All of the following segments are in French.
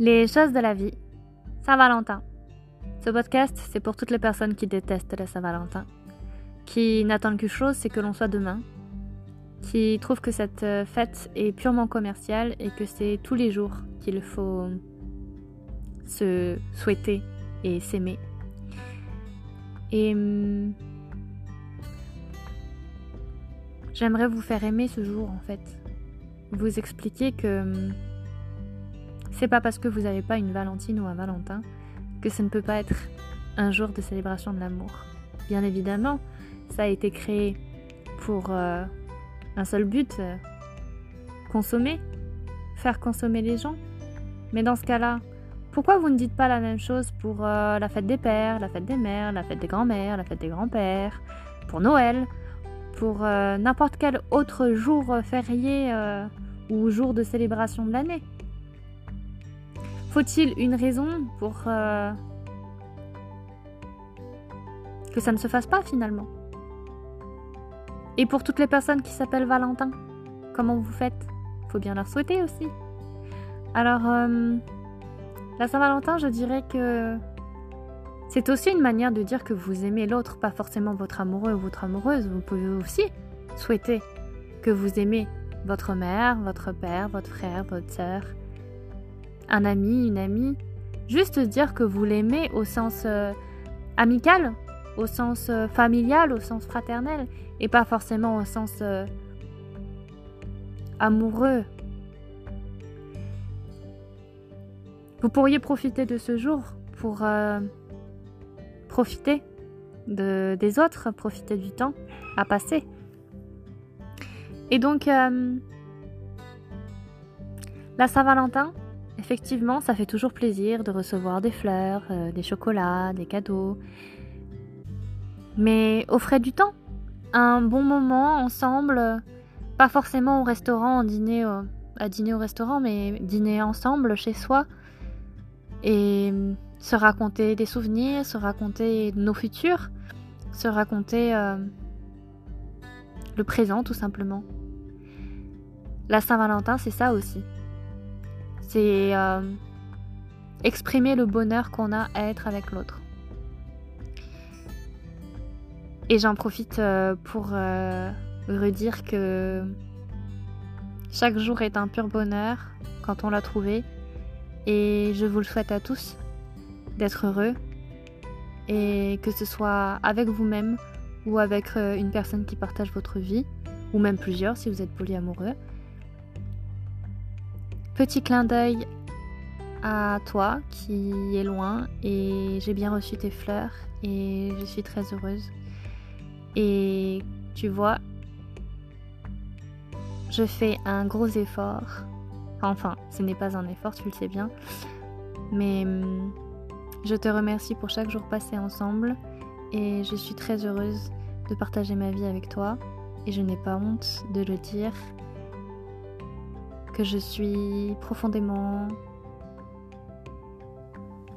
Les choses de la vie. Saint-Valentin. Ce podcast, c'est pour toutes les personnes qui détestent la Saint-Valentin, qui n'attendent qu'une chose, c'est que l'on soit demain, qui trouvent que cette euh, fête est purement commerciale et que c'est tous les jours qu'il faut se souhaiter et s'aimer. Et hum, j'aimerais vous faire aimer ce jour en fait. Vous expliquer que hum, c'est pas parce que vous n'avez pas une Valentine ou un Valentin que ça ne peut pas être un jour de célébration de l'amour. Bien évidemment, ça a été créé pour euh, un seul but, euh, consommer, faire consommer les gens. Mais dans ce cas-là, pourquoi vous ne dites pas la même chose pour euh, la fête des pères, la fête des mères, la fête des grands-mères, la fête des grands-pères, pour Noël, pour n'importe quel autre jour férié ou jour de célébration de l'année? Faut-il une raison pour euh, que ça ne se fasse pas finalement? Et pour toutes les personnes qui s'appellent Valentin, comment vous faites? Faut bien leur souhaiter aussi. Alors, euh, la Saint-Valentin, je dirais que c'est aussi une manière de dire que vous aimez l'autre, pas forcément votre amoureux ou votre amoureuse. Vous pouvez aussi souhaiter que vous aimez votre mère, votre père, votre frère, votre sœur, un ami, une amie, juste dire que vous l'aimez au sens euh, amical, au sens euh, familial, au sens fraternel, et pas forcément au sens euh, amoureux. Vous pourriez profiter de ce jour pour profiter de, des autres, profiter du temps à passer. Et donc, la Saint-Valentin, Effectivement, ça fait toujours plaisir de recevoir des fleurs, euh, des chocolats, des cadeaux. Mais au frais du temps, un bon moment ensemble, pas forcément au restaurant, à dîner au restaurant, mais dîner ensemble chez soi et se raconter des souvenirs, se raconter nos futurs, se raconter euh, le présent tout simplement. La Saint-Valentin, c'est ça aussi. C'est euh, exprimer le bonheur qu'on a à être avec l'autre. Et j'en profite euh, pour euh, redire que chaque jour est un pur bonheur quand on l'a trouvé. Et je vous le souhaite à tous d'être heureux. Et que ce soit avec vous-même ou avec une personne qui partage votre vie, ou même plusieurs si vous êtes polyamoureux. Petit clin d'œil à toi qui est loin et j'ai bien reçu tes fleurs et je suis très heureuse. Et tu vois, je fais un gros effort. Enfin, ce n'est pas un effort, tu le sais bien. Mais hum, je te remercie pour chaque jour passé ensemble et je suis très heureuse de partager ma vie avec toi et je n'ai pas honte de le dire que je suis profondément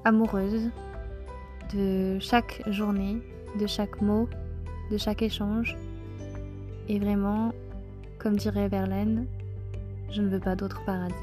amoureuse de chaque journée, de chaque mot, de chaque échange. Et vraiment, comme dirait Verlaine, je ne veux pas d'autre paradis.